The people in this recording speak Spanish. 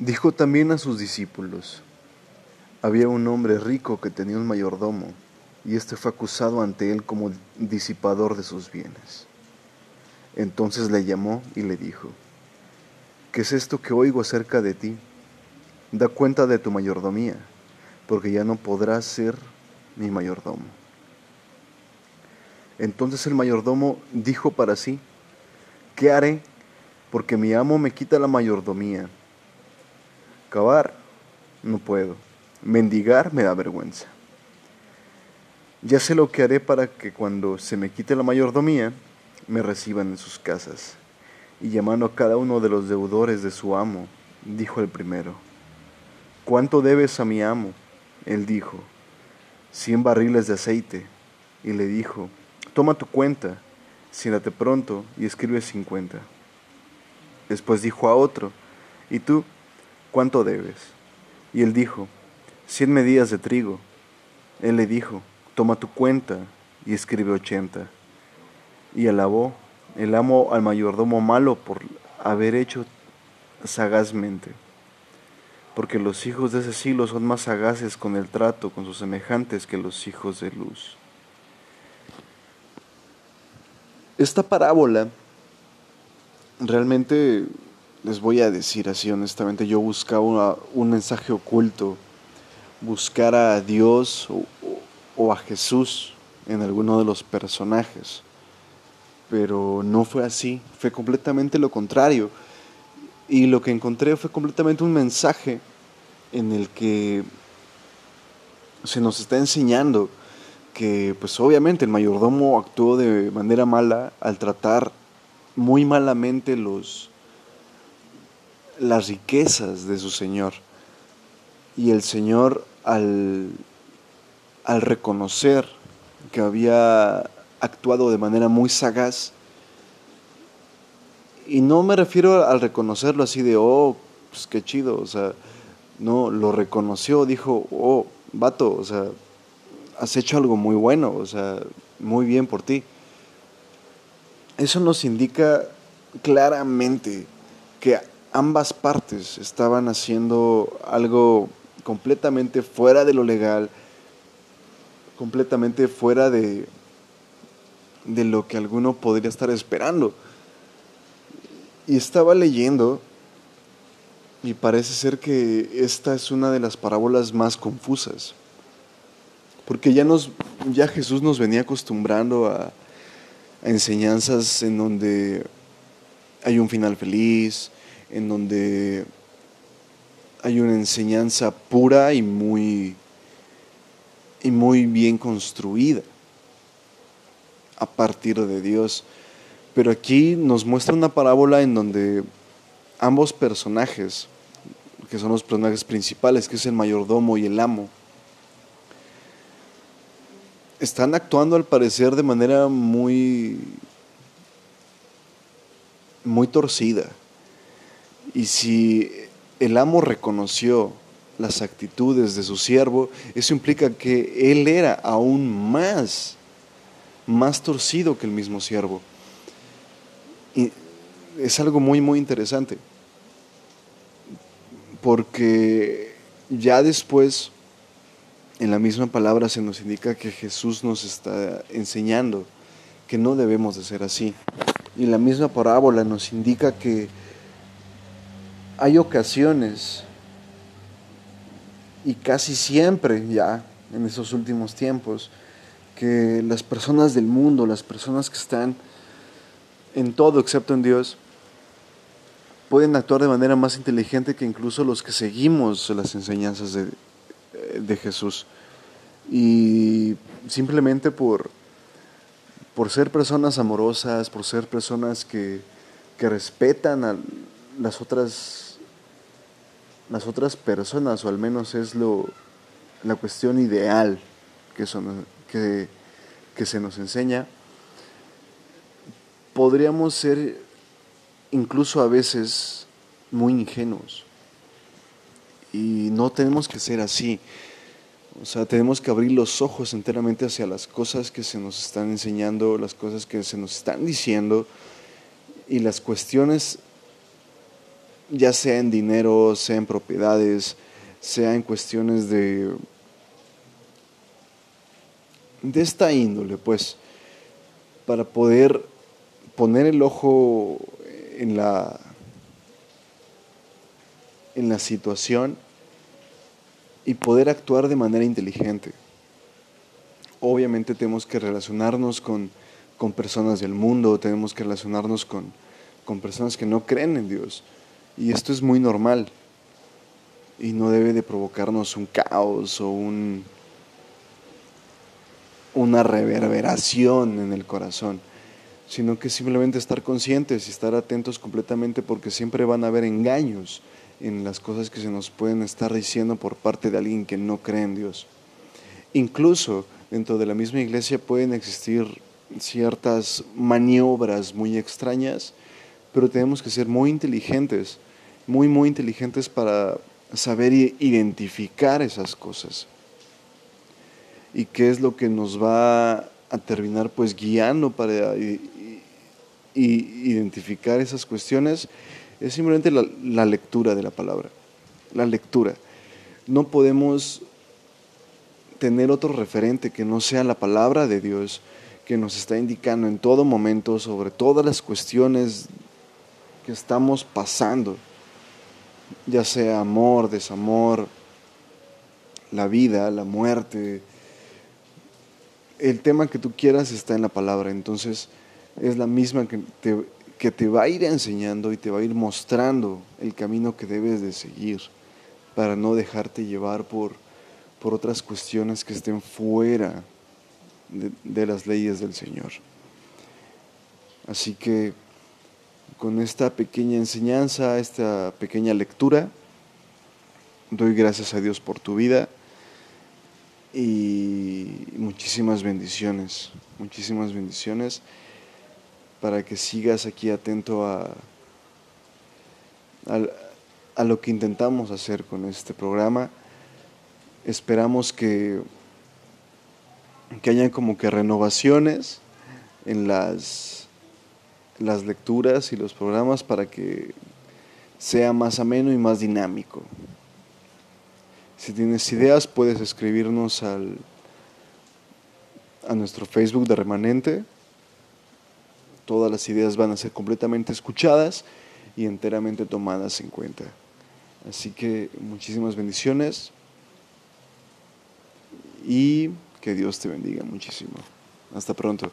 Dijo también a sus discípulos, había un hombre rico que tenía un mayordomo, y éste fue acusado ante él como disipador de sus bienes. Entonces le llamó y le dijo, ¿qué es esto que oigo acerca de ti? Da cuenta de tu mayordomía, porque ya no podrás ser mi mayordomo. Entonces el mayordomo dijo para sí, ¿qué haré? Porque mi amo me quita la mayordomía. Cavar, no puedo. Mendigar me da vergüenza. Ya sé lo que haré para que cuando se me quite la mayordomía, me reciban en sus casas. Y llamando a cada uno de los deudores de su amo, dijo el primero, ¿cuánto debes a mi amo? Él dijo, cien barriles de aceite. Y le dijo, toma tu cuenta, siéntate pronto y escribe cincuenta. Después dijo a otro, ¿y tú cuánto debes? Y él dijo, cien medidas de trigo. Él le dijo, toma tu cuenta y escribe ochenta. Y alabó el amo al mayordomo malo por haber hecho sagazmente. Porque los hijos de ese siglo son más sagaces con el trato con sus semejantes que los hijos de luz. Esta parábola, realmente les voy a decir así honestamente, yo buscaba un mensaje oculto, buscar a Dios o, o a Jesús en alguno de los personajes, pero no fue así, fue completamente lo contrario. Y lo que encontré fue completamente un mensaje en el que se nos está enseñando que pues obviamente el mayordomo actuó de manera mala al tratar muy malamente los las riquezas de su señor. Y el señor al, al reconocer que había actuado de manera muy sagaz, y no me refiero al reconocerlo así de, oh, pues qué chido, o sea, no, lo reconoció, dijo, oh, vato, o sea, has hecho algo muy bueno, o sea, muy bien por ti. Eso nos indica claramente que ambas partes estaban haciendo algo completamente fuera de lo legal, completamente fuera de, de lo que alguno podría estar esperando. Y estaba leyendo y parece ser que esta es una de las parábolas más confusas porque ya, nos, ya Jesús nos venía acostumbrando a, enseñanzas en donde hay un final feliz, en donde hay una enseñanza pura y muy, y muy bien construida a partir de Dios. Pero aquí nos muestra una parábola en donde ambos personajes, que son los personajes principales, que es el mayordomo y el amo, están actuando al parecer de manera muy, muy torcida. Y si el amo reconoció las actitudes de su siervo, eso implica que él era aún más, más torcido que el mismo siervo. Y es algo muy, muy interesante. Porque ya después en la misma palabra se nos indica que Jesús nos está enseñando que no debemos de ser así. Y la misma parábola nos indica que hay ocasiones, y casi siempre ya en esos últimos tiempos, que las personas del mundo, las personas que están en todo excepto en Dios, pueden actuar de manera más inteligente que incluso los que seguimos las enseñanzas de, de Jesús. Y simplemente por, por ser personas amorosas, por ser personas que, que respetan a las otras, las otras personas, o al menos es lo, la cuestión ideal que, son, que, que se nos enseña, podríamos ser incluso a veces muy ingenuos. Y no tenemos que ser así. O sea, tenemos que abrir los ojos enteramente hacia las cosas que se nos están enseñando, las cosas que se nos están diciendo y las cuestiones ya sea en dinero, sea en propiedades, sea en cuestiones de de esta índole, pues, para poder poner el ojo en la en la situación y poder actuar de manera inteligente. Obviamente tenemos que relacionarnos con, con personas del mundo, tenemos que relacionarnos con, con personas que no creen en Dios. Y esto es muy normal y no debe de provocarnos un caos o un, una reverberación en el corazón, sino que simplemente estar conscientes y estar atentos completamente porque siempre van a haber engaños en las cosas que se nos pueden estar diciendo por parte de alguien que no cree en Dios. Incluso dentro de la misma iglesia pueden existir ciertas maniobras muy extrañas, pero tenemos que ser muy inteligentes, muy, muy inteligentes para saber identificar esas cosas. Y qué es lo que nos va a terminar pues guiando para identificar esas cuestiones es simplemente la, lectura de la palabra, la lectura. No podemos tener otro referente que no sea la palabra de Dios, que nos está indicando en todo momento sobre todas las cuestiones que estamos pasando, ya sea amor, desamor, la vida, la muerte. El tema que tú quieras está en la palabra, entonces es la misma que te, que te va a ir enseñando y te va a ir mostrando el camino que debes de seguir para no dejarte llevar por, por otras cuestiones que estén fuera de, de las leyes del Señor. Así que con esta pequeña enseñanza, esta pequeña lectura, doy gracias a Dios por tu vida y muchísimas bendiciones, muchísimas bendiciones para que sigas aquí atento a, a, lo que intentamos hacer con este programa. Esperamos que, que hayan como que renovaciones en las, las lecturas y los programas para que sea más ameno y más dinámico. Si tienes ideas, puedes escribirnos al, a nuestro Facebook de Remanente todas las ideas van a ser completamente escuchadas y enteramente tomadas en cuenta. Así que muchísimas bendiciones y que Dios te bendiga muchísimo. Hasta pronto.